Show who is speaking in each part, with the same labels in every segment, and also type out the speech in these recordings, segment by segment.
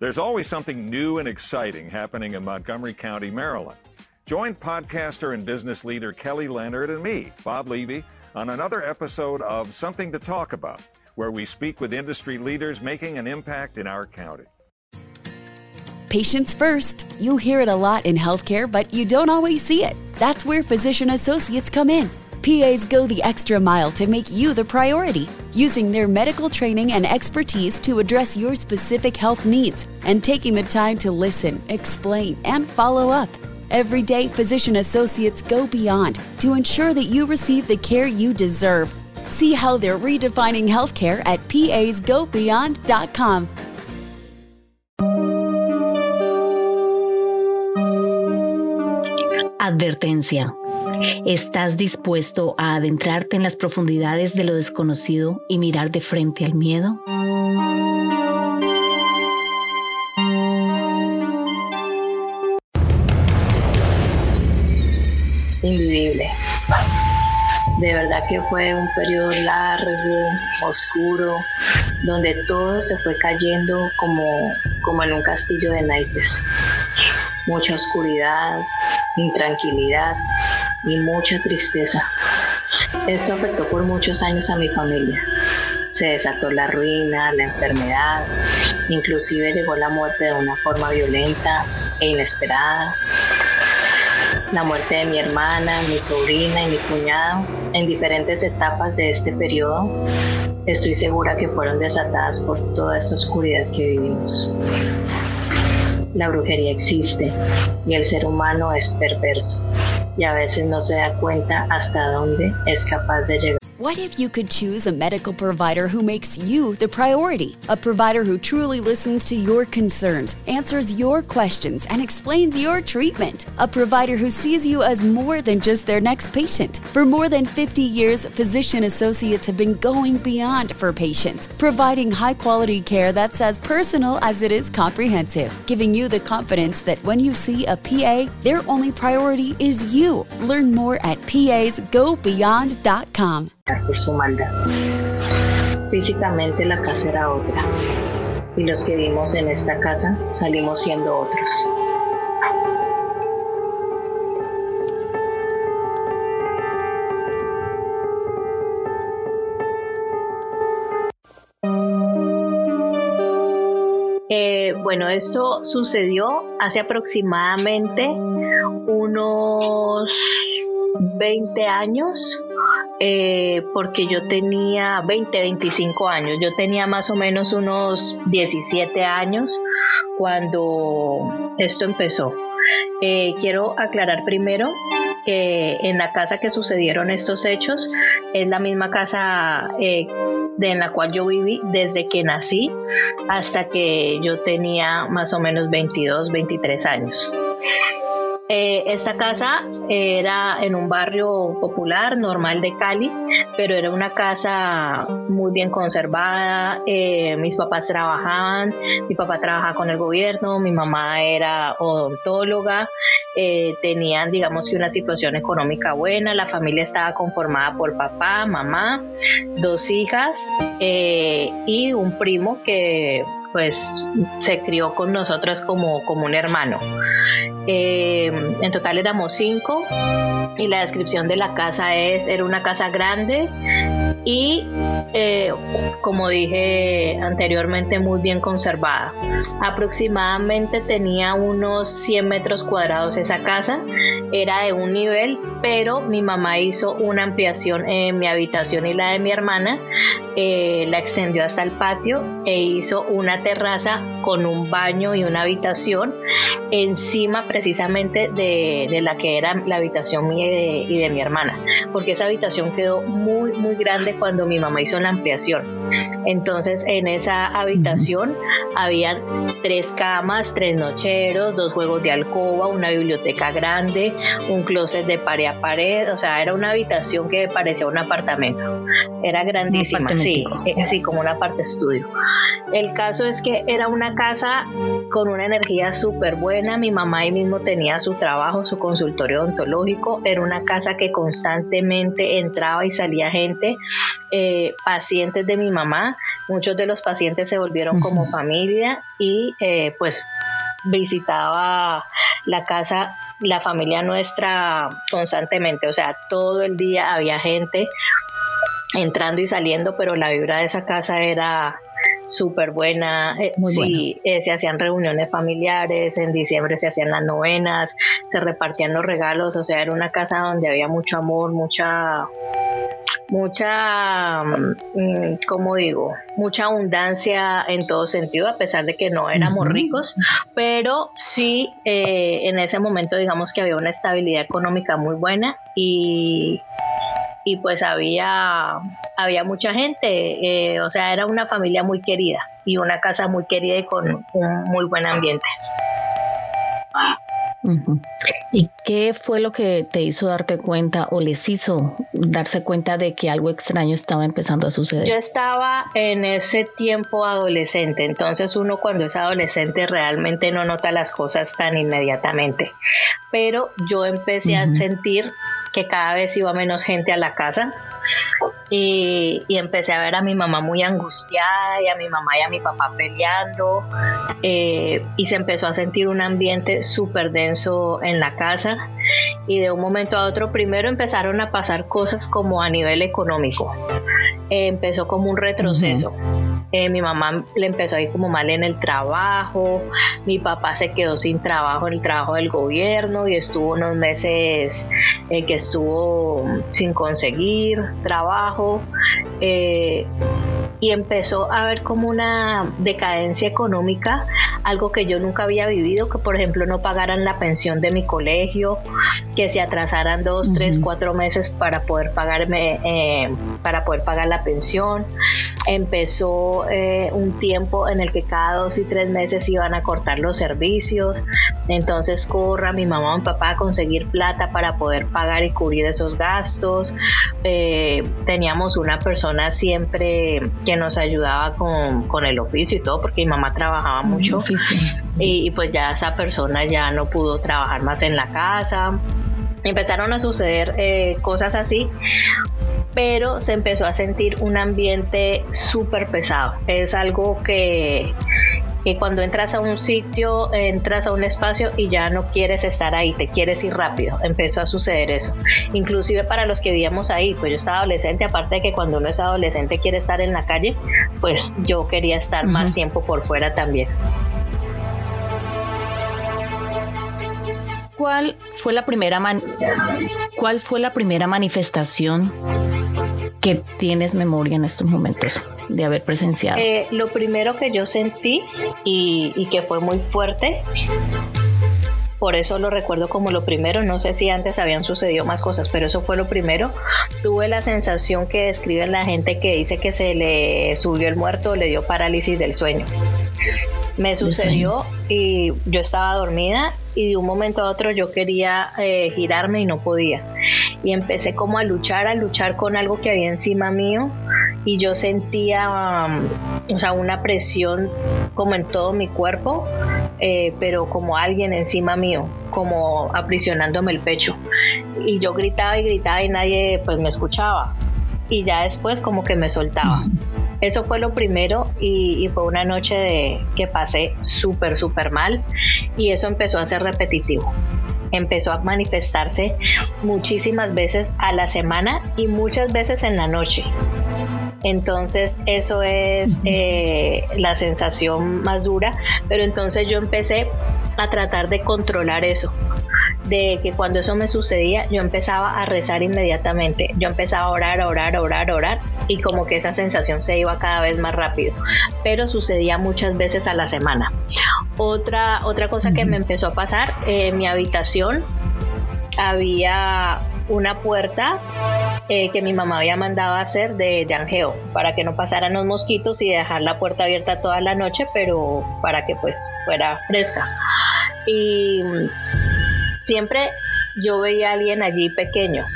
Speaker 1: There's always something new and exciting happening in Montgomery County, Maryland. Join podcaster and business leader Kelly Leonard and me, Bob Levy, on another episode of Something to Talk About, where we speak with industry leaders making an impact in our county.
Speaker 2: Patients first. You hear it a lot in healthcare, but you don't always see it. That's where physician associates come in. PAs go the extra mile to make you the priority, using their medical training and expertise to address your specific health needs and taking the time to listen, explain, and follow up. Every day, physician associates go beyond to ensure that you receive the care you deserve. See how they're redefining healthcare at pasgobeyond.com.
Speaker 3: Advertencia. ¿Estás dispuesto a adentrarte en las profundidades de lo desconocido y mirar de frente al miedo?
Speaker 4: Invivible. De verdad que fue un periodo largo, oscuro, donde todo se fue cayendo como, como en un castillo de naipes. Mucha oscuridad, intranquilidad y mucha tristeza. Esto afectó por muchos años a mi familia. Se desató la ruina, la enfermedad, inclusive llegó la muerte de una forma violenta e inesperada. La muerte de mi hermana, mi sobrina y mi cuñado en diferentes etapas de este periodo, estoy segura que fueron desatadas por toda esta oscuridad que vivimos. La brujería existe y el ser humano es perverso y a veces no se da cuenta hasta dónde es capaz de llegar.
Speaker 2: What if you could choose a medical provider who makes you the priority? A provider who truly listens to your concerns, answers your questions, and explains your treatment. A provider who sees you as more than just their next patient. For more than 50 years, physician associates have been going beyond for patients, providing high quality care that's as personal as it is comprehensive, giving you the confidence that when you see a PA, their only priority is you. Learn more at pasgobeyond.com.
Speaker 4: por su maldad. Físicamente la casa era otra y los que vimos en esta casa salimos siendo otros. Eh, bueno, esto sucedió hace aproximadamente unos 20 años eh, porque yo tenía 20, 25 años. Yo tenía más o menos unos 17 años cuando esto empezó. Eh, quiero aclarar primero que en la casa que sucedieron estos hechos es la misma casa eh, de, en la cual yo viví desde que nací hasta que yo tenía más o menos 22, 23 años. Eh, esta casa era en un barrio popular, normal de Cali, pero era una casa muy bien conservada. Eh, mis papás trabajaban, mi papá trabajaba con el gobierno, mi mamá era odontóloga, eh, tenían, digamos que, una situación económica buena. La familia estaba conformada por papá, mamá, dos hijas y un primo que pues se crió con nosotros como, como un hermano. Eh, en total éramos cinco y la descripción de la casa es, era una casa grande y eh, como dije anteriormente muy bien conservada. Aproximadamente tenía unos 100 metros cuadrados esa casa, era de un nivel, pero mi mamá hizo una ampliación en mi habitación y la de mi hermana, eh, la extendió hasta el patio e hizo una terraza con un baño y una habitación encima precisamente de, la que era la habitación mía y de, y de mi hermana, porque esa habitación quedó muy, muy grande cuando mi mamá hizo la ampliación. Entonces en esa habitación había tres camas, tres nocheros, dos juegos de alcoba, una biblioteca grande, un closet de pared a pared, o sea, era una habitación que parecía un apartamento. Era grandísima, sí, eh, sí, como una parte estudio. El caso es que era una casa con una energía súper súper buena. Mi mamá ahí mismo tenía su trabajo, su consultorio odontológico. Era una casa que constantemente entraba y salía gente, eh, pacientes de mi mamá. Muchos de los pacientes se volvieron como familia y eh, pues visitaba la casa, la familia nuestra constantemente. O sea, todo el día había gente entrando y saliendo, pero la vibra de esa casa era súper buena. Eh, sí, eh, se hacían reuniones familiares, en diciembre se hacían las novenas, se repartían los regalos, o sea, era una casa donde había mucho amor, mucha mucha, mm, como digo, mucha abundancia en todo sentido, a pesar de que no éramos ricos, pero sí eh, en ese momento digamos que había una estabilidad económica muy buena y y pues había, había mucha gente, eh, o sea, era una familia muy querida y una casa muy querida y con un muy buen ambiente.
Speaker 3: ¿Y qué fue lo que te hizo darte cuenta o les hizo darse cuenta de que algo extraño estaba empezando a suceder?
Speaker 4: Yo estaba en ese tiempo adolescente, entonces uno cuando es adolescente realmente no nota las cosas tan inmediatamente, pero yo empecé a sentir que cada vez iba menos gente a la casa. Y, empecé a ver a mi mamá muy angustiada y a mi mamá y a mi papá peleando. Eh, y se empezó a sentir un ambiente súper denso en la casa. Y de un momento a otro primero empezaron a pasar cosas como a nivel económico. Empezó como un retroceso. Eh, mi mamá le empezó a ir como mal en el trabajo, mi papá se quedó sin trabajo en el trabajo del gobierno y estuvo unos meses eh, que estuvo sin conseguir trabajo. Eh, y empezó a haber como una decadencia económica, algo que yo nunca había vivido, que por ejemplo no pagaran la pensión de mi colegio, que se atrasaran dos, tres, cuatro meses para poder pagarme, eh, para poder pagar la pensión. Empezó eh, un tiempo en el que cada dos y tres meses iban a cortar los servicios, entonces corra mi mamá o mi papá a conseguir plata para poder pagar y cubrir esos gastos. Eh, teníamos una persona siempre que nos ayudaba con, el oficio y todo, porque mi mamá trabajaba mucho. Y, pues ya esa persona ya no pudo trabajar más en la casa. Empezaron a suceder eh, cosas así, pero se empezó a sentir un ambiente súper pesado. Es algo que, que cuando entras a un sitio, entras a un espacio y ya no quieres estar ahí, te quieres ir rápido. Empezó a suceder eso. Inclusive para los que vivíamos ahí, pues yo estaba adolescente, aparte de que cuando uno es adolescente quiere estar en la calle, pues yo quería estar más tiempo por fuera también.
Speaker 3: ¿Cuál fue la primera man ¿Cuál fue la primera manifestación que tienes memoria en estos momentos de haber presenciado?
Speaker 4: Eh, lo primero que yo sentí y, y que fue muy fuerte por eso lo recuerdo como lo primero. No sé si antes habían sucedido más cosas, pero eso fue lo primero. Tuve la sensación que describen la gente que dice que se le subió el muerto, le dio parálisis del sueño. Me sucedió y yo estaba dormida y de un momento a otro yo quería eh, girarme y no podía. Y empecé como a luchar, a luchar con algo que había encima mío y yo sentía, um, o sea, una presión como en todo mi cuerpo, eh, pero como alguien encima mío, como aprisionándome el pecho. Y yo gritaba y gritaba y nadie pues me escuchaba y ya después como que me soltaba. Eso fue lo primero y, fue una noche de, que pasé súper, súper mal y eso empezó a ser repetitivo. Empezó a manifestarse muchísimas veces a la semana y muchas veces en la noche. Entonces eso es eh, la sensación más dura, pero entonces yo empecé a tratar de controlar eso de que cuando eso me sucedía yo empezaba a rezar inmediatamente, yo empezaba a orar, a orar, a orar, a orar y como que esa sensación se iba cada vez más rápido, pero sucedía muchas veces a la semana. Otra, otra cosa que me empezó a pasar, en mi habitación había una puerta eh, que mi mamá había mandado a hacer de, de angeo para que no pasaran los mosquitos y dejar la puerta abierta toda la noche, pero para que pues fuera fresca. Y siempre yo veía a alguien allí pequeño,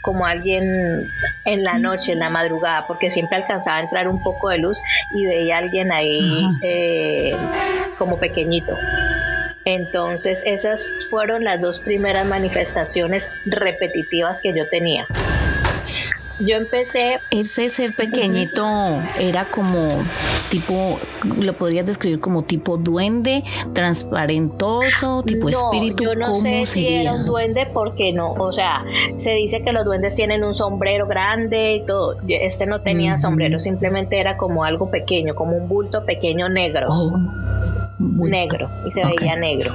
Speaker 4: como alguien en la noche, en la madrugada, porque siempre alcanzaba a entrar un poco de luz y veía a alguien ahí eh, como pequeñito. Entonces esas fueron las dos primeras manifestaciones repetitivas que yo tenía. Yo empecé...
Speaker 3: Ese ser pequeñito era como tipo, lo podrías describir como tipo duende, transparentoso, tipo espíritu.
Speaker 4: Yo no sé si era un duende porque no, o sea, se dice que los duendes tienen un sombrero grande y todo. Este no tenía sombrero, simplemente era como algo pequeño, como un bulto pequeño negro. Oh, negro, y se veía negro.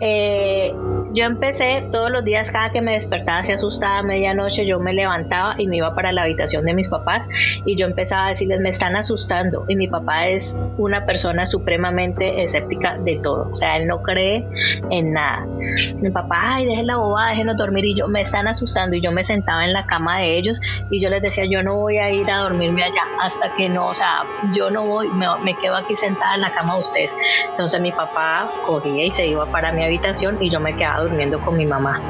Speaker 4: Eh, yo empecé todos los días, cada que me despertaba, se asustaba a medianoche, yo me levantaba y me iba para la habitación de mis papás y yo empezaba a decirles, me están asustando. Y mi papá es una persona supremamente escéptica de todo, o sea, él no cree en nada. Mi papá, ay, dejen la bobada, déjenos dormir y yo, me están asustando y yo me sentaba en la cama de ellos y yo les decía, yo no voy a ir a dormirme allá hasta que no, o sea, yo no voy, me, me quedo aquí sentada en la cama de ustedes. Entonces mi papá cogía y se iba para mi habitación y yo me quedaba durmiendo con mi mamá.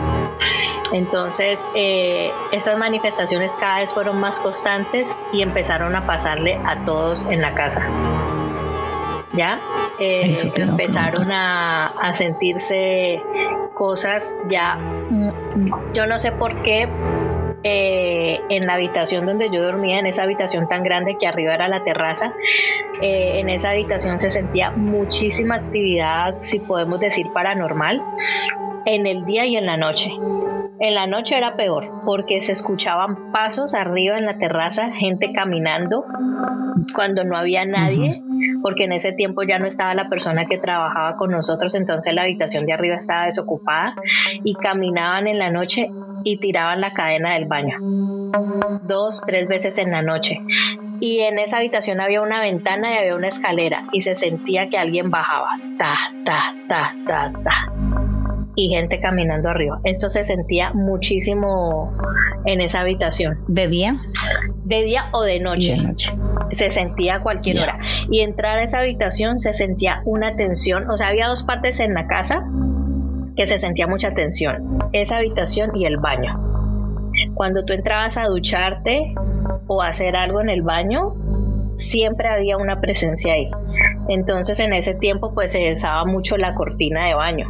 Speaker 4: Entonces, eh, esas manifestaciones cada vez fueron más constantes y empezaron a pasarle a todos en la casa. ¿Ya? Eh, empezaron a, a sentirse cosas ya, mm, yo no sé por qué, eh, en la habitación donde yo dormía, en esa habitación tan grande que arriba era la terraza, eh, en esa habitación se sentía muchísima actividad, si podemos decir paranormal, en el día y en la noche. En la noche era peor porque se escuchaban pasos arriba en la terraza, gente caminando cuando no había nadie, porque en ese tiempo ya no estaba la persona que trabajaba con nosotros, entonces la habitación de arriba estaba desocupada y caminaban en la noche y tiraban la cadena del baño. Dos, tres veces en la noche. Y en esa habitación había una ventana y había una escalera y se sentía que alguien bajaba. Ta, ta, ta, ta, ta y gente caminando arriba. Esto se sentía muchísimo en esa habitación.
Speaker 3: ¿De día?
Speaker 4: De día o de noche. Se sentía a cualquier hora. Y entrar a esa habitación se sentía una tensión. O sea, había dos partes en la casa que se sentía mucha tensión. Esa habitación y el baño. Cuando tú entrabas a ducharte o a hacer algo en el baño, siempre había una presencia ahí. Entonces en ese tiempo pues se usaba mucho la cortina de baño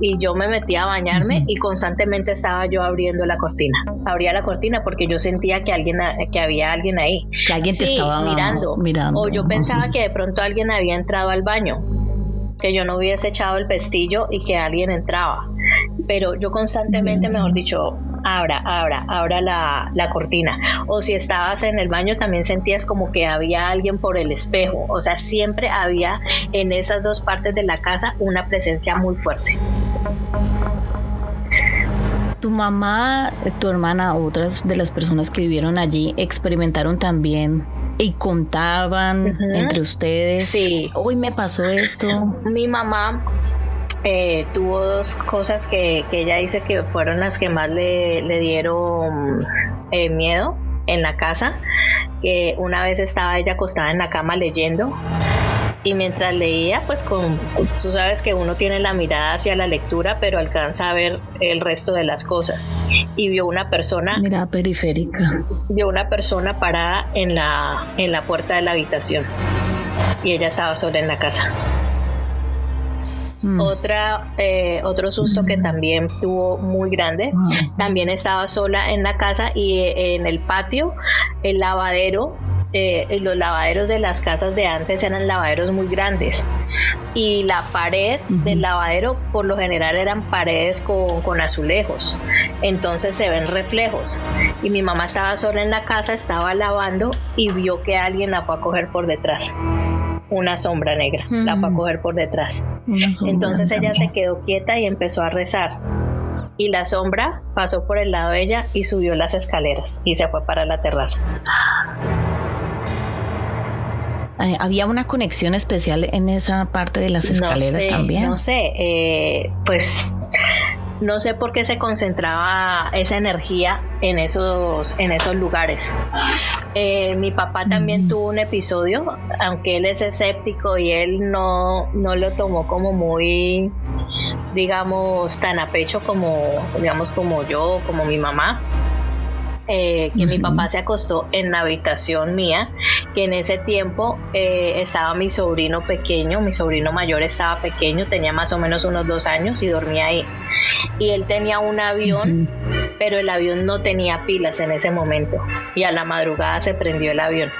Speaker 4: y yo me metía a bañarme y constantemente estaba yo abriendo la cortina. Abría la cortina porque yo sentía que alguien que había alguien ahí.
Speaker 3: Que alguien te estaba
Speaker 4: mirando.
Speaker 3: mirando.
Speaker 4: O yo pensaba que de pronto alguien había entrado al baño que yo no hubiese echado el pestillo y que alguien entraba. Pero yo constantemente, mejor dicho, abra, abra, abra la, la, cortina. O si estabas en el baño también sentías como que había alguien por el espejo. O sea, siempre había en esas dos partes de la casa una presencia muy fuerte.
Speaker 3: Tu mamá, tu hermana, otras de las personas que vivieron allí experimentaron también y contaban entre ustedes.
Speaker 4: Sí.
Speaker 3: Hoy me pasó esto.
Speaker 4: Mi mamá eh, tuvo dos cosas que, ella dice que fueron las que más le, dieron eh, miedo en la casa. Que una vez estaba ella acostada en la cama leyendo y mientras leía, pues con, tú sabes que uno tiene la mirada hacia la lectura, pero alcanza a ver el resto de las cosas. Y vio una persona...
Speaker 3: Mirada periférica.
Speaker 4: Vio una persona parada en la, en la puerta de la habitación. Y ella estaba sola en la casa. Mm. Otra, eh, otro susto que también tuvo muy grande, mm. también estaba sola en la casa y eh, en el patio, el lavadero eh, los lavaderos de las casas de antes eran lavaderos muy grandes. Y la pared del lavadero por lo general eran paredes con, con, azulejos. Entonces se ven reflejos. Y mi mamá estaba sola en la casa estaba lavando y vio que alguien la fue a coger por detrás una sombra negra la fue a coger por detrás entonces ella se quedó quieta y empezó a rezar y la sombra pasó por el lado de ella y subió las escaleras y se fue para la terraza.
Speaker 3: Eh, ¿Había una conexión especial en esa parte de las escaleras también?
Speaker 4: No sé, eh, pues no sé por qué se concentraba esa energía en esos, en esos lugares. Eh, mi papá también mm. tuvo un episodio, aunque él es escéptico y él no, no lo tomó como muy, digamos, tan a pecho como, digamos, como yo, como mi mamá eh, que mi papá se acostó en la habitación mía, que en ese tiempo eh, estaba mi sobrino pequeño, mi sobrino mayor estaba pequeño, tenía más o menos unos dos años y dormía ahí. Y él tenía un avión, pero el avión no tenía pilas en ese momento. Y a la madrugada se prendió el avión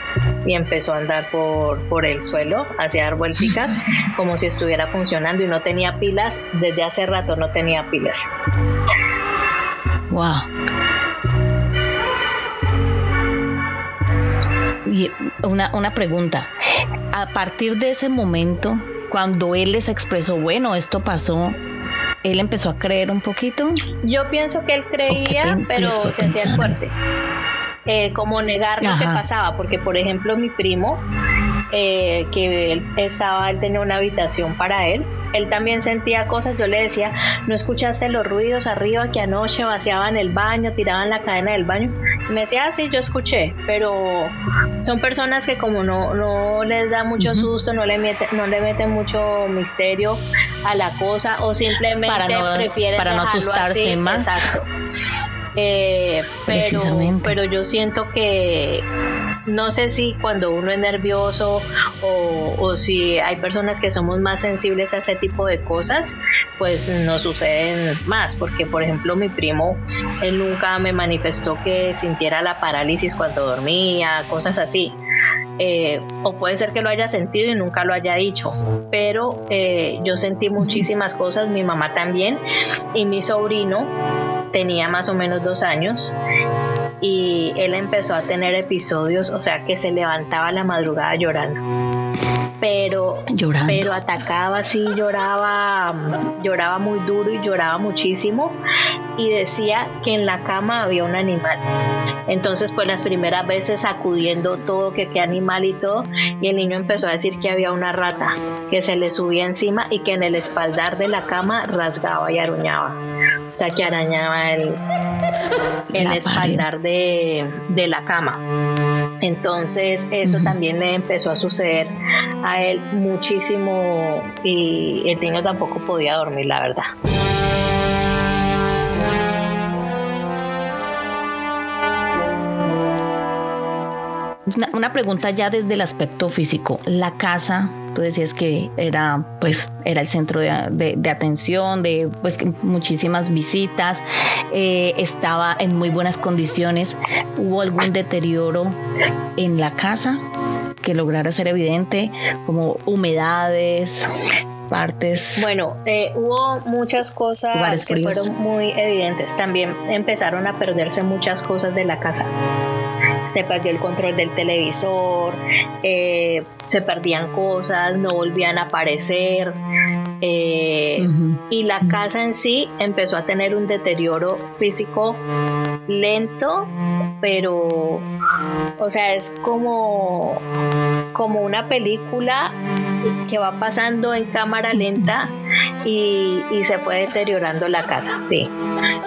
Speaker 4: y empezó a andar por, por el suelo, hacia dar vuelticas, como si estuviera funcionando y no tenía pilas, desde hace rato no tenía pilas.
Speaker 3: Wow. Una, una pregunta. A partir de ese momento, cuando él les expresó, bueno, esto pasó, él empezó a creer un poquito.
Speaker 4: Yo pienso que él creía, pero se hacía fuerte. Eh, como negar lo que pasaba, porque por ejemplo mi primo, eh, que él estaba, él tenía una habitación para él, él también sentía cosas, yo le decía, ¿no escuchaste los ruidos arriba que anoche vaciaban el baño, tiraban la cadena del baño? Me decía, ah, sí, yo escuché, pero son personas que como no, no les da mucho susto, no le, mete, no le meten mucho misterio a la cosa o simplemente para no, prefieren
Speaker 3: para no asustarse más.
Speaker 4: Exacto. Eh, pero, pero yo siento que no sé si cuando uno es nervioso o, si hay personas que somos más sensibles a ese tipo de cosas, pues no suceden más, porque por ejemplo mi primo, él nunca me manifestó que sintiera la parálisis cuando dormía, cosas así. Eh, o puede ser que lo haya sentido y nunca lo haya dicho, pero eh, yo sentí muchísimas cosas, mi mamá también, y mi sobrino tenía más o menos dos años y él empezó a tener episodios, o sea, que se levantaba a la madrugada llorando pero, pero atacaba así, lloraba, lloraba muy duro y lloraba muchísimo y decía que en la cama había un animal. Entonces, pues las primeras veces sacudiendo todo, que qué animal y todo, y el niño empezó a decir que había una rata que se le subía encima y que en el espaldar de la cama rasgaba y aruñaba. O sea, que arañaba el, el espaldar de, de la cama. Entonces eso también le empezó a suceder a él muchísimo y el niño tampoco podía dormir, la verdad.
Speaker 3: Una, pregunta ya desde el aspecto físico. La casa, tú decías que era, pues, era el centro de, atención, de pues, muchísimas visitas, eh, estaba en muy buenas condiciones. ¿Hubo algún deterioro en la casa que lograra ser evidente, como humedades, partes.
Speaker 4: Bueno, eh, hubo muchas cosas que fueron muy evidentes. También empezaron a perderse muchas cosas de la casa se perdió el control del televisor, eh, se perdían cosas, no volvían a aparecer. Eh, y la casa en sí empezó a tener un deterioro físico lento, pero, o sea, es como, como una película que va pasando en cámara lenta y, se fue deteriorando la casa, sí.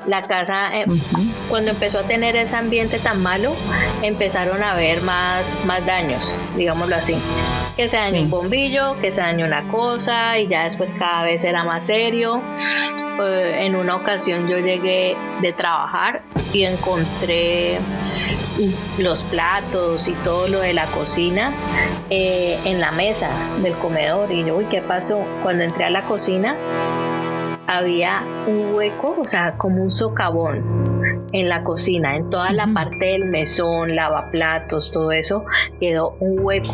Speaker 4: La casa, eh, cuando empezó a tener ese ambiente tan malo, empezaron a haber más, más daños, digámoslo así. Que se dañó un bombillo, que se dañó una cosa y ya después cada vez era más serio. Eh, en una ocasión yo llegué de trabajar y encontré los platos y todo lo de la cocina eh, en la mesa del comedor. Y yo, uy, ¿qué pasó? Cuando entré a la cocina había un hueco, o sea, como un socavón en la cocina, en toda la parte del mesón, lavaplatos, todo eso, quedó un hueco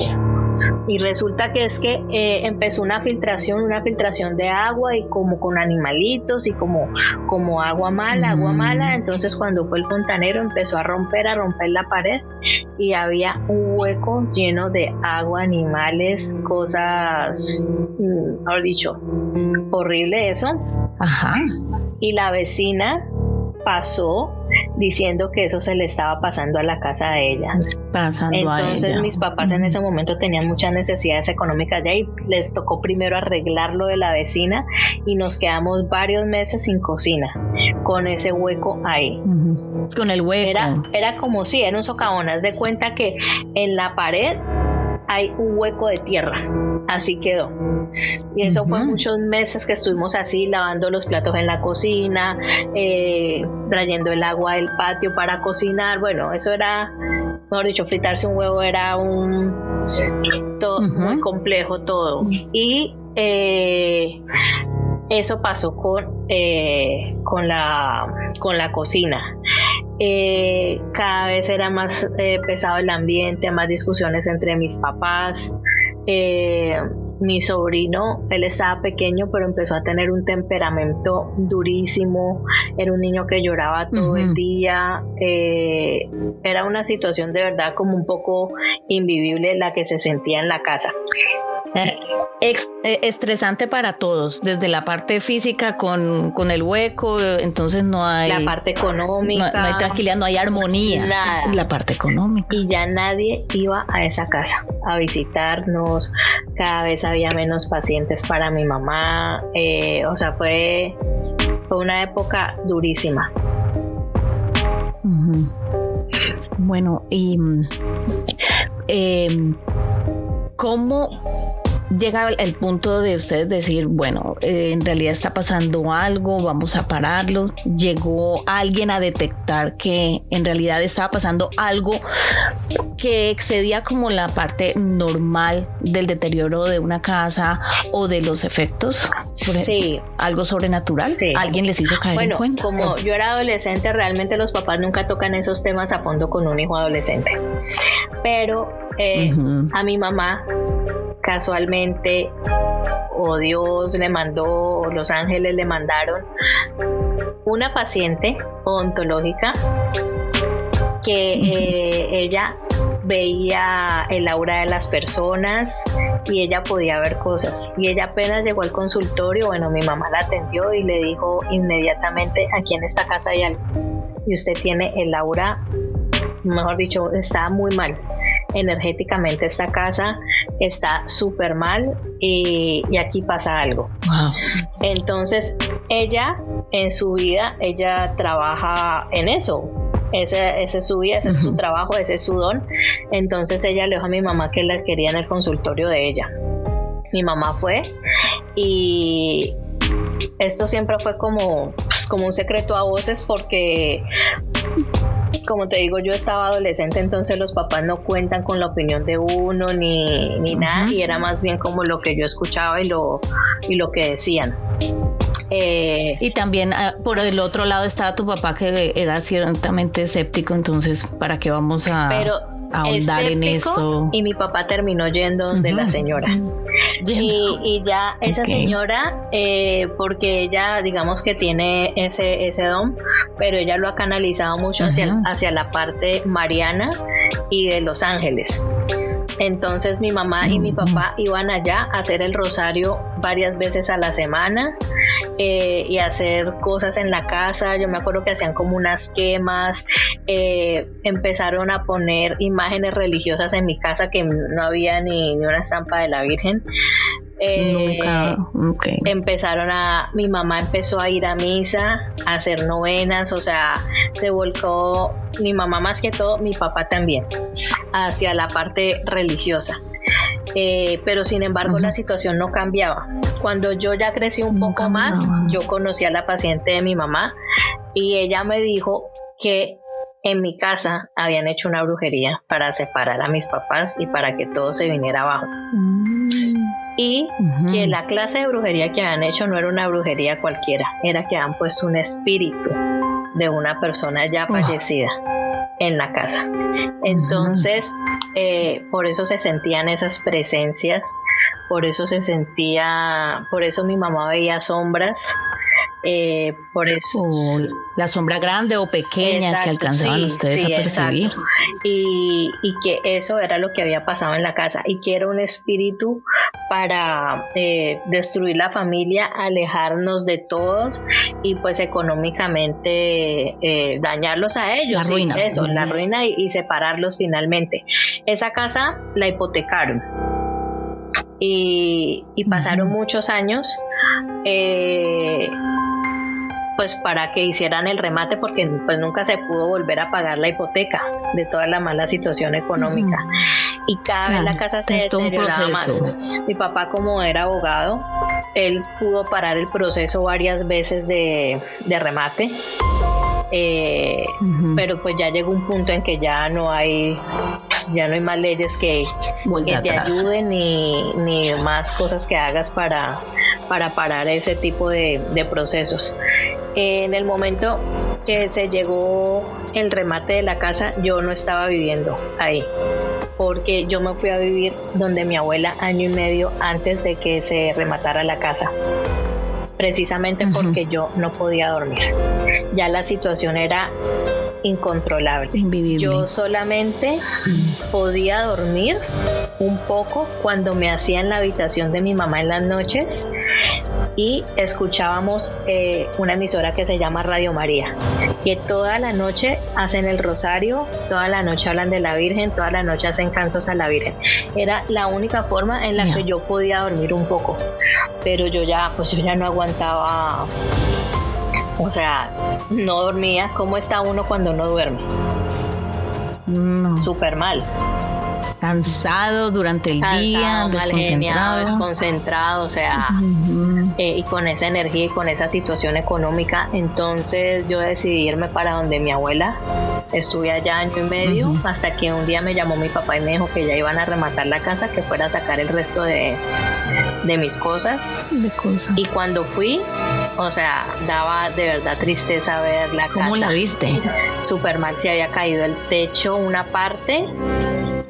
Speaker 4: y resulta que es que eh, empezó una filtración, una filtración de agua y como con animalitos y como, como agua mala, agua mm. mala. Entonces cuando fue el fontanero empezó a romper, a romper la pared y había un hueco lleno de agua, animales, cosas, mm, mejor dicho, horrible eso.
Speaker 3: Ajá.
Speaker 4: Y la vecina pasó diciendo que eso se le estaba pasando a la casa de ella. Entonces mis papás en ese momento tenían muchas necesidades económicas de ahí, les tocó primero arreglar lo de la vecina y nos quedamos varios meses sin cocina con ese hueco ahí.
Speaker 3: Con el hueco.
Speaker 4: Era, era como si era un socavón, haz de cuenta que en la pared hay un hueco de tierra, así quedó. Y eso fue muchos meses que estuvimos así, lavando los platos en la cocina, eh, trayendo el agua del patio para cocinar. Bueno, eso era, mejor dicho, fritarse un huevo era un todo, muy complejo todo. Y eh, eso pasó con, eh, con, la, con la cocina. Eh, cada vez era más eh, pesado el ambiente, más discusiones entre mis papás. Mi sobrino, él estaba pequeño, pero empezó a tener un temperamento durísimo. Era un niño que lloraba todo el día. era una situación de verdad como un poco invivible la que se sentía en la casa.
Speaker 3: Eh, estresante para todos, desde la parte física con, con, el hueco, entonces no hay...
Speaker 4: La parte económica.
Speaker 3: No, hay tranquilidad, no hay armonía.
Speaker 4: Nada.
Speaker 3: La parte económica.
Speaker 4: Y ya nadie iba a esa casa a visitarnos, cada vez había menos pacientes para mi mamá, eh, o sea, fue, fue una época durísima.
Speaker 3: Bueno, y... Eh, ¿Cómo llega el punto de ustedes decir, bueno, eh, en realidad está pasando algo, vamos a pararlo. Llegó alguien a detectar que en realidad estaba pasando algo que excedía como la parte normal del deterioro de una casa o de los efectos.
Speaker 4: Sí.
Speaker 3: Algo sobrenatural. Sí. Alguien les hizo caer
Speaker 4: bueno,
Speaker 3: en cuenta.
Speaker 4: Como yo era adolescente, realmente los papás nunca tocan esos temas a fondo con un hijo adolescente. Pero eh, a mi mamá casualmente o Dios le mandó, o los ángeles le mandaron una paciente ontológica que eh, ella veía el aura de las personas y ella podía ver cosas. Y ella apenas llegó al consultorio, bueno, mi mamá la atendió y le dijo inmediatamente, aquí en esta casa hay algo. Y usted tiene el aura, mejor dicho, está muy mal energéticamente esta casa está súper mal y, aquí pasa algo. Entonces, ella en su vida, ella trabaja en eso. Ese, ese es su vida, ese es su trabajo, ese es su don. Entonces ella le dijo a mi mamá que la quería en el consultorio de ella. Mi mamá fue y esto siempre fue como, como un secreto a voces porque como te digo, yo estaba adolescente, entonces los papás no cuentan con la opinión de uno ni, ni nada, y era más bien como lo que yo escuchaba y lo, y lo que decían.
Speaker 3: Eh, y también ah, por el otro lado estaba tu papá que era ciertamente escéptico, entonces ¿para qué vamos a, ahondar en eso?
Speaker 4: Y mi papá terminó yendo de la señora. Y, ya esa señora, eh, porque ella digamos que tiene ese, ese don, pero ella lo ha canalizado mucho hacia, hacia la parte mariana y de Los Ángeles. Entonces mi mamá y mi papá iban allá a hacer el rosario varias veces a la semana eh, y hacer cosas en la casa. Yo me acuerdo que hacían como unas quemas, eh, empezaron a poner imágenes religiosas en mi casa que no había ni, ni una estampa de la Virgen.
Speaker 3: Eh,
Speaker 4: empezaron a, mi mamá empezó a ir a misa, a hacer novenas, o sea, se volcó mi mamá más que todo, mi papá también, hacia la parte religiosa. Eh, pero sin embargo la situación no cambiaba. Cuando yo ya crecí un poco más, yo conocí a la paciente de mi mamá y ella me dijo que en mi casa habían hecho una brujería para separar a mis papás y para que todo se viniera abajo. Mm y que la clase de brujería que habían hecho no era una brujería cualquiera, era que habían puesto un espíritu de una persona ya fallecida en la casa. Entonces, eh, por eso se sentían esas presencias, por eso se sentía, por eso mi mamá veía sombras, eh, por eso.
Speaker 3: la sombra grande o pequeña que alcanzaban ustedes a percibir.
Speaker 4: Y, que eso era lo que había pasado en la casa y que era un espíritu para eh, destruir la familia, alejarnos de todos y pues económicamente eh, dañarlos a ellos.
Speaker 3: La ruina.
Speaker 4: Eso, la ruina y, separarlos finalmente. Esa casa la hipotecaron. Y, pasaron muchos años pues para que hicieran el remate porque pues nunca se pudo volver a pagar la hipoteca de toda la mala situación económica. Y cada vez la casa se deterioraba más. Mi papá como era abogado, él pudo parar el proceso varias veces de, remate. Eh, pero pues ya llegó un punto en que ya no hay ya no hay más leyes que, te ayuden ni, ni, más cosas que hagas para, para parar ese tipo de, de procesos. En el momento que se llegó el remate de la casa, yo no estaba viviendo ahí, porque yo me fui a vivir donde mi abuela año y medio antes de que se rematara la casa precisamente porque yo no podía dormir. Ya la situación era incontrolable. Yo solamente podía dormir un poco cuando me hacía en la habitación de mi mamá en las noches y escuchábamos eh, una emisora que se llama Radio María, que toda la noche hacen el rosario, toda la noche hablan de la Virgen, toda la noche hacen cantos a la Virgen. Era la única forma en la que yo podía dormir un poco, pero yo ya, pues yo ya no aguantaba, o sea, no dormía. ¿Cómo está uno cuando no duerme? Súper mal
Speaker 3: cansado durante el día, desconcentrado.
Speaker 4: desconcentrado, o sea, eh, y con esa energía y con esa situación económica. Entonces yo decidí irme para donde mi abuela. Estuve allá año y medio hasta que un día me llamó mi papá y me dijo que ya iban a rematar la casa, que fuera a sacar el resto de, de mis cosas.
Speaker 3: De cosas.
Speaker 4: Y cuando fui, o sea, daba de verdad tristeza ver la
Speaker 3: casa. ¿Cómo la viste?
Speaker 4: Super mal, se había caído el techo, una parte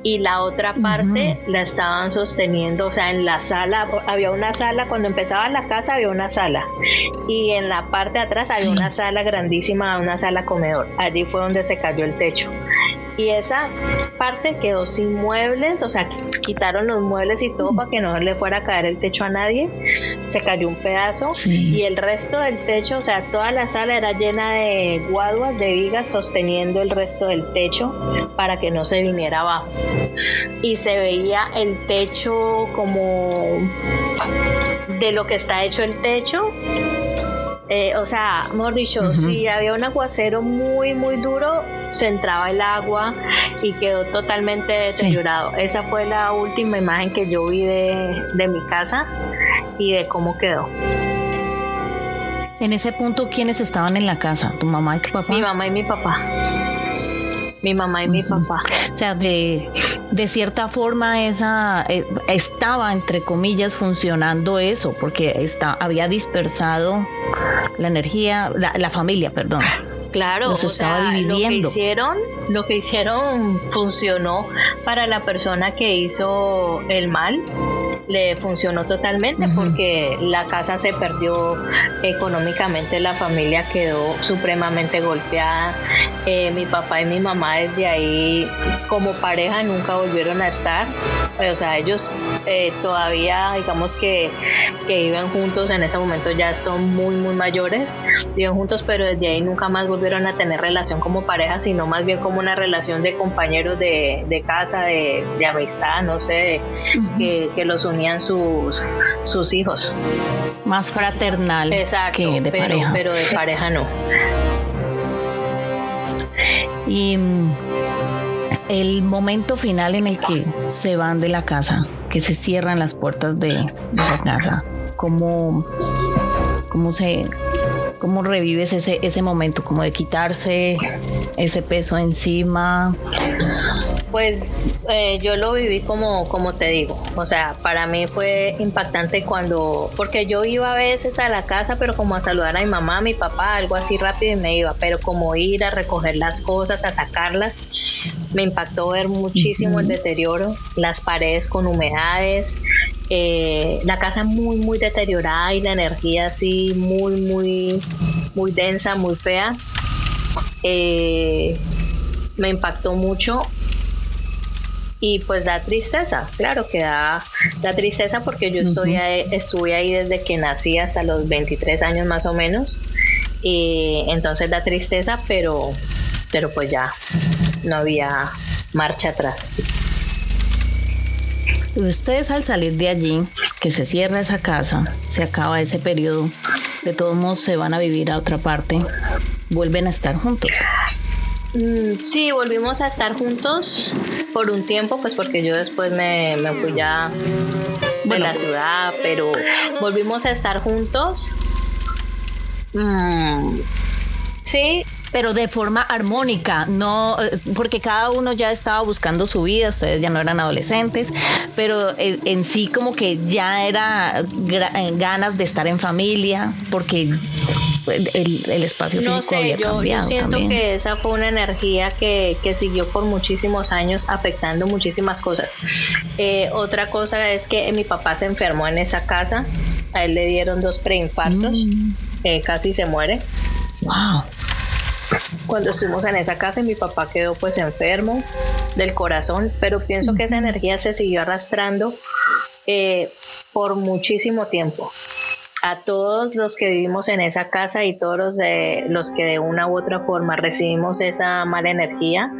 Speaker 4: y la otra parte la estaban sosteniendo, o sea, en la sala, había una sala, cuando empezaba la casa había una sala y en la parte de atrás había una sala grandísima, una sala comedor. Allí fue donde se cayó el techo y esa parte quedó sin muebles, o sea, quitaron los muebles y todo para que no le fuera a caer el techo a nadie. Se cayó un pedazo y el resto del techo, o sea, toda la sala era llena de guaduas, de vigas sosteniendo el resto del techo para que no se viniera abajo. Y se veía el techo como de lo que está hecho el techo eh, o sea, mejor dicho, si había un aguacero muy, muy duro, se entraba el agua y quedó totalmente deteriorado. Esa fue la última imagen que yo vi de, de mi casa y de cómo quedó.
Speaker 3: En ese punto, ¿quiénes estaban en la casa? ¿Tu mamá y tu papá?
Speaker 4: Mi mamá y mi papá mi mamá y mi papá.
Speaker 3: O sea, de, de cierta forma esa eh, estaba entre comillas funcionando eso, porque está, había dispersado la energía, la, la familia, perdón.
Speaker 4: Claro, o sea, lo que hicieron, lo que hicieron funcionó para la persona que hizo el mal le funcionó totalmente porque la casa se perdió económicamente, la familia quedó supremamente golpeada. Eh, mi papá y mi mamá desde ahí como pareja nunca volvieron a estar. O sea, ellos eh, todavía, digamos que, que viven juntos, en ese momento ya son muy, muy mayores, viven juntos, pero desde ahí nunca más volvieron a tener relación como pareja, sino más bien como una relación de compañeros de, de casa, de, de, amistad, no sé, que, que los unían sus, sus hijos.
Speaker 3: Más fraternal que de
Speaker 4: pero,
Speaker 3: pareja.
Speaker 4: Pero de pareja no.
Speaker 3: Y el momento final en el que se van de la casa, que se cierran las puertas de, esa casa, ¿cómo, cómo se... ¿Cómo revives ese, ese momento? Como de quitarse ese peso encima,
Speaker 4: pues eh, yo lo viví como, como te digo, o sea, para mí fue impactante cuando, porque yo iba a veces a la casa, pero como a saludar a mi mamá, a mi papá, algo así rápido y me iba, pero como ir a recoger las cosas, a sacarlas, me impactó ver muchísimo el deterioro, las paredes con humedades, eh, la casa muy, muy deteriorada y la energía así muy, muy, muy densa, muy fea. Eh, me impactó mucho y pues da tristeza, claro que da, da tristeza porque yo estoy estuve ahí desde que nací hasta los 23 años más o menos y entonces da tristeza pero, pero pues ya no había marcha atrás.
Speaker 3: Ustedes al salir de allí, que se cierra esa casa, se acaba ese periodo, de todos modos se van a vivir a otra parte, vuelven a estar juntos.
Speaker 4: Mm, sí, volvimos a estar juntos por un tiempo, pues porque yo después me, fui ya de la ciudad, pero volvimos a estar juntos. Mm, sí,
Speaker 3: pero de forma armónica, no eh, porque cada uno ya estaba buscando su vida, ustedes ya no eran adolescentes, pero en, sí como que ya era eh, ganas de estar en familia, porque el, espacio físico no sé,
Speaker 4: yo, yo, siento que esa fue una energía que, que, siguió por muchísimos años afectando muchísimas cosas. Eh, otra cosa es que mi papá se enfermó en esa casa, a él le dieron dos preinfartos, mm. casi se muere.
Speaker 3: Wow
Speaker 4: cuando estuvimos en esa casa mi papá quedó pues enfermo del corazón, pero pienso que esa energía se siguió arrastrando eh, por muchísimo tiempo. A todos los que vivimos en esa casa y todos los, de, los que de una u otra forma recibimos esa mala energía,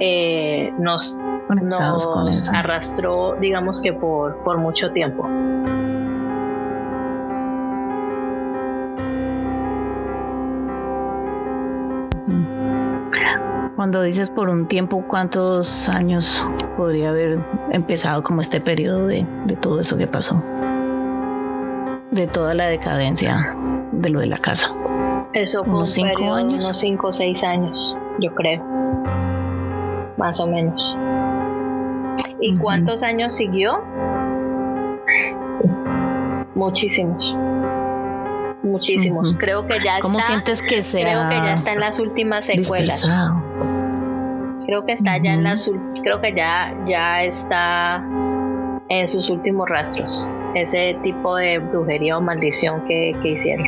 Speaker 4: eh, nos, nos arrastró, digamos que por, por mucho tiempo.
Speaker 3: Cuando dices por un tiempo, ¿cuántos años podría haber empezado como este periodo de, todo eso que pasó? De toda la decadencia de lo de la casa.
Speaker 4: Eso fue unos cinco años. Unos cinco o seis años, yo creo. Más o menos. ¿Y cuántos años siguió? Muchísimos muchísimos. Creo que ya
Speaker 3: ¿Cómo sientes que sea
Speaker 4: Creo que ya está en las últimas secuelas. Creo que está ya en las creo que ya ya está en sus últimos rastros. Ese tipo de brujería o maldición que, que hicieron.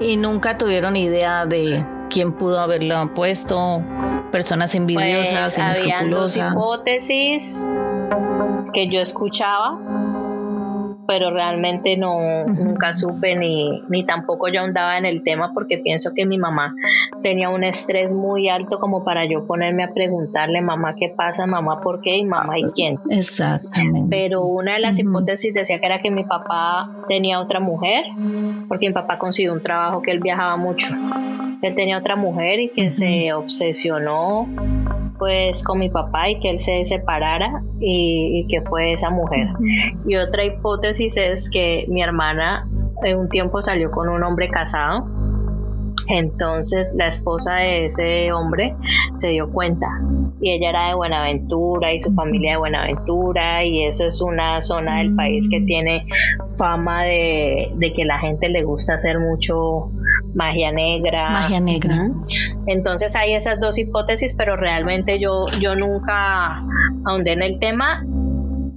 Speaker 3: Y nunca tuvieron idea de quién pudo haberlo puesto, personas envidiosas, pues,
Speaker 4: habían dos hipótesis que yo escuchaba pero realmente no, nunca supe ni, ni tampoco yo andaba en el tema porque pienso que mi mamá tenía un estrés muy alto como para yo ponerme a preguntarle, mamá, ¿qué pasa? Mamá, ¿por qué? Y mamá, ¿y quién?
Speaker 3: Exactamente.
Speaker 4: Pero una de las hipótesis decía que era que mi papá tenía otra mujer, porque mi papá consiguió un trabajo que él viajaba mucho. Él tenía otra mujer y que se obsesionó pues con mi papá y que él se separara y, que fue esa mujer. Y otra hipótesis es que mi hermana en un tiempo salió con un hombre casado. Entonces la esposa de ese hombre se dio cuenta y ella era de Buenaventura y su familia de Buenaventura y eso es una zona del país que tiene fama de, de que la gente le gusta hacer mucho magia negra.
Speaker 3: Magia negra.
Speaker 4: Entonces hay esas dos hipótesis, pero realmente yo, yo nunca ahondé en el tema.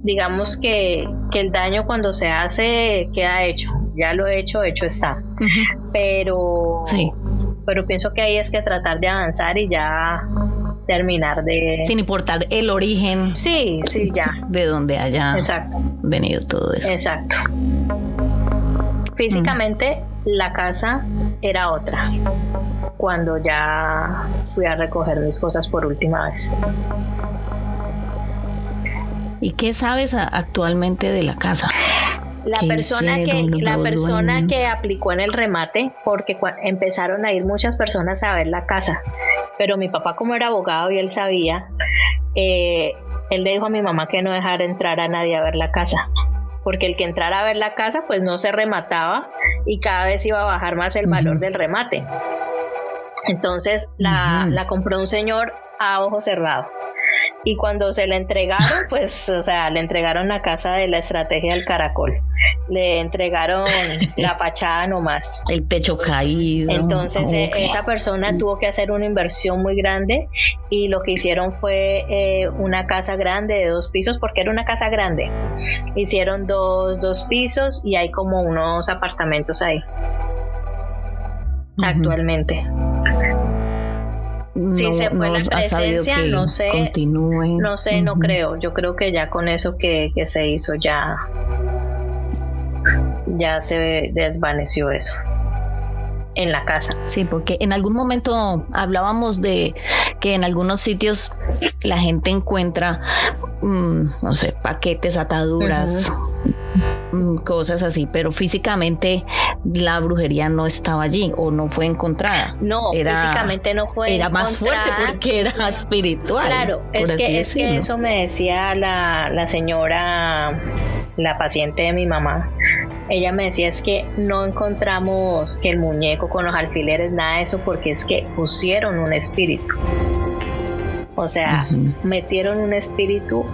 Speaker 4: Digamos que, que el daño cuando se hace queda hecho. Ya lo he hecho, hecho está. Pero,
Speaker 3: sí.
Speaker 4: pero pienso que ahí es que tratar de avanzar y ya terminar de...
Speaker 3: Sin importar el origen.
Speaker 4: Sí, sí, ya.
Speaker 3: De donde haya
Speaker 4: Exacto.
Speaker 3: venido todo eso.
Speaker 4: Exacto. Físicamente la casa era otra cuando ya fui a recoger mis cosas por última vez.
Speaker 3: ¿Y qué sabes actualmente de la casa?
Speaker 4: La persona que la persona que aplicó en el remate, porque empezaron a ir muchas personas a ver la casa, pero mi papá como era abogado y él sabía, eh, él le dijo a mi mamá que no dejara entrar a nadie a ver la casa porque el que entrara a ver la casa pues no se remataba y cada vez iba a bajar más el valor del remate. Entonces la, la compró un señor a ojo cerrado y cuando se le entregaron, pues, o sea, le entregaron la casa de la estrategia del caracol. Le entregaron la pachada nomás.
Speaker 3: El pecho caído.
Speaker 4: Entonces, eh, esa persona tuvo que hacer una inversión muy grande y lo que hicieron fue eh, una casa grande de dos pisos, porque era una casa grande. Hicieron dos, dos pisos y hay como unos apartamentos ahí. Actualmente si se fue la presencia, no sé, no sé, no creo. Yo creo que ya con eso que, se hizo ya, ya se desvaneció eso en la casa.
Speaker 3: Sí, porque en algún momento hablábamos de que en algunos sitios la gente encuentra, mm, no sé, paquetes, ataduras, mm, cosas así, pero físicamente la brujería no estaba allí o no fue encontrada.
Speaker 4: No, físicamente no fue
Speaker 3: Era más fuerte porque era espiritual.
Speaker 4: Claro, es que, es que eso me decía la, la señora, la paciente de mi mamá. Ella me decía es que no encontramos que el muñeco con los alfileres, nada de eso, porque es que pusieron un espíritu. O sea, metieron un espíritu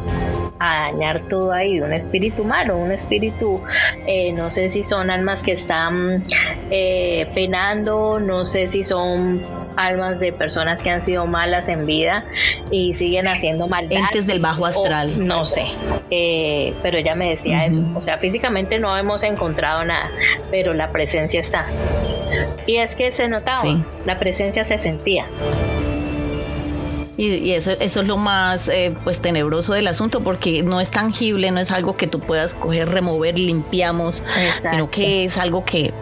Speaker 4: a dañar todo ahí, un espíritu malo, un espíritu, eh, no sé si son almas que están eh, penando, no sé si son almas de personas que han sido malas en vida y siguen haciendo maldad.
Speaker 3: Entes del bajo astral.
Speaker 4: no sé, eh, pero ella me decía eso. O sea, físicamente no hemos encontrado nada, pero la presencia está. Y es que se notaba, la presencia se sentía.
Speaker 3: Y, eso, eso es lo más eh, pues tenebroso del asunto porque no es tangible, no es algo que tú puedas coger, remover, limpiamos, sino que es algo que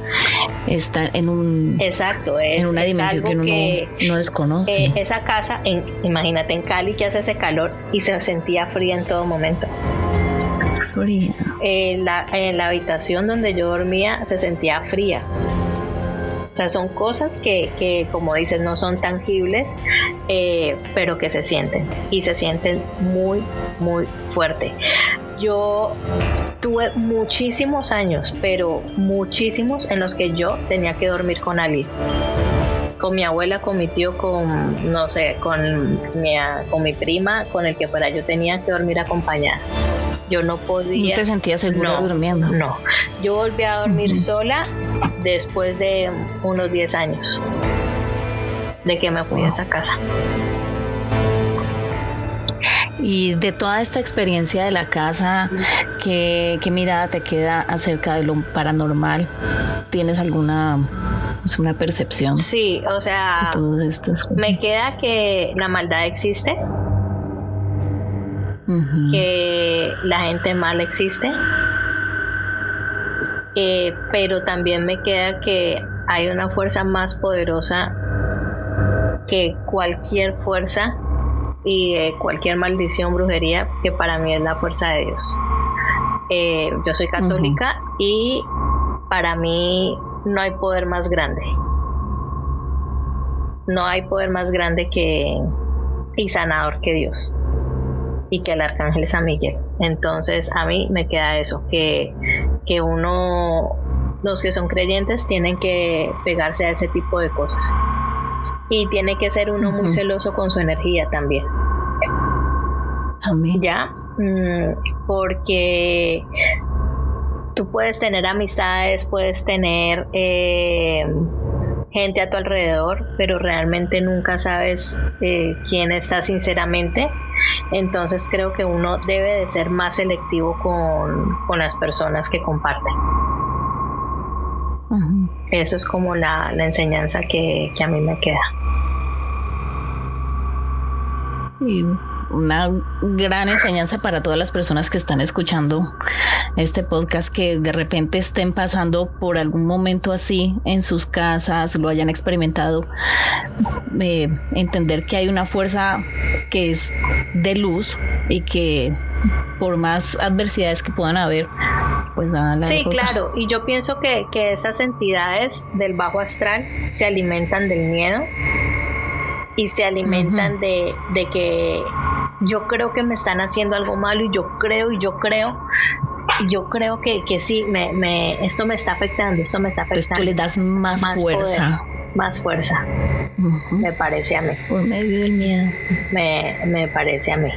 Speaker 3: está en un
Speaker 4: exacto
Speaker 3: en una dimensión que uno no, desconoce.
Speaker 4: Eh, esa casa, en, imagínate en Cali que hace ese calor y se sentía fría en todo momento.
Speaker 3: Fría.
Speaker 4: en la habitación donde yo dormía se sentía fría sea, son cosas que, que como dices, no son tangibles, eh, pero que se sienten y se sienten muy, muy fuerte. Yo tuve muchísimos años, pero muchísimos en los que yo tenía que dormir con alguien con mi abuela, con mi tío, con, no sé, con mi, con mi prima, con el que fuera, yo tenía que dormir acompañada. Yo no podía.
Speaker 3: ¿No te sentías segura durmiendo?
Speaker 4: No. Yo volví a dormir sola después de unos 10 años de que me fui a esa casa.
Speaker 3: Y de toda esta experiencia de la casa, ¿qué, mirada te queda acerca de lo paranormal? ¿Tienes alguna una percepción?
Speaker 4: Sí, o sea, me queda que la maldad existe, que la gente mala existe, eh, pero también me queda que hay una fuerza más poderosa que cualquier fuerza y cualquier maldición, brujería, que para mí es la fuerza de Dios. Eh, yo soy católica y para mí no hay poder más grande. No hay poder más grande que y sanador que Dios y que el arcángel San Miguel. Entonces a mí me queda eso, que, que uno, los que son creyentes tienen que pegarse a ese tipo de cosas. Y tiene que ser uno muy celoso con su energía también.
Speaker 3: Amén.
Speaker 4: Ya, mm, porque tú puedes tener amistades, puedes tener eh, gente a tu alrededor, pero realmente nunca sabes eh, quién está sinceramente. Entonces creo que uno debe de ser más selectivo con, las personas que comparten. Eso es como la, enseñanza que, que a mí me queda
Speaker 3: una gran enseñanza para todas las personas que están escuchando este podcast que de repente estén pasando por algún momento así en sus casas, lo hayan experimentado, eh, entender que hay una fuerza que es de luz y que por más adversidades que puedan haber, pues nada.
Speaker 4: Sí, claro, y yo pienso que, que esas entidades del bajo astral se alimentan del miedo y se alimentan de, de, que yo creo que me están haciendo algo malo y yo creo y yo creo y yo creo que, que sí, me, me, esto me está afectando, esto me está afectando.
Speaker 3: Entonces tú le das más, fuerza.
Speaker 4: más fuerza, me parece a mí.
Speaker 3: Por medio del miedo.
Speaker 4: Me, me parece a mí.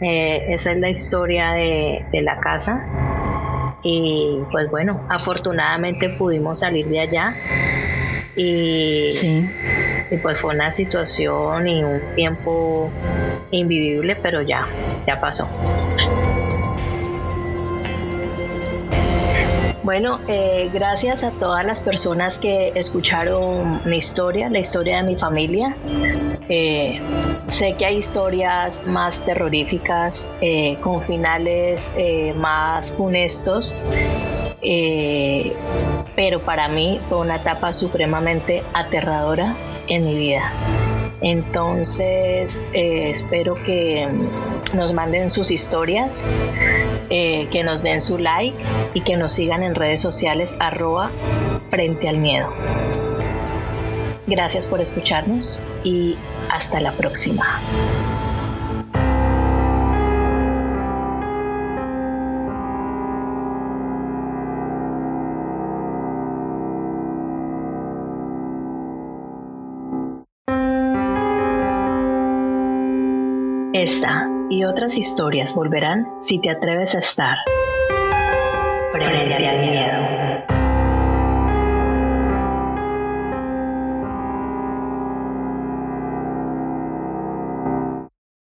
Speaker 4: Eh, esa es la historia de, de la casa. Y pues bueno, afortunadamente pudimos salir de allá y, y pues fue una situación y un tiempo invivible, pero ya, ya pasó. Bueno, eh, gracias a todas las personas que escucharon mi historia, la historia de mi familia. Eh, sé que hay historias más terroríficas, eh, con finales más funestos, pero para mí fue una etapa supremamente aterradora en mi vida. Entonces, espero que nos manden sus historias eh, que nos den su like y que nos sigan en redes sociales arroba frente al miedo. Gracias por escucharnos y hasta la próxima. Esta y otras historias volverán si te atreves a estar frente al miedo.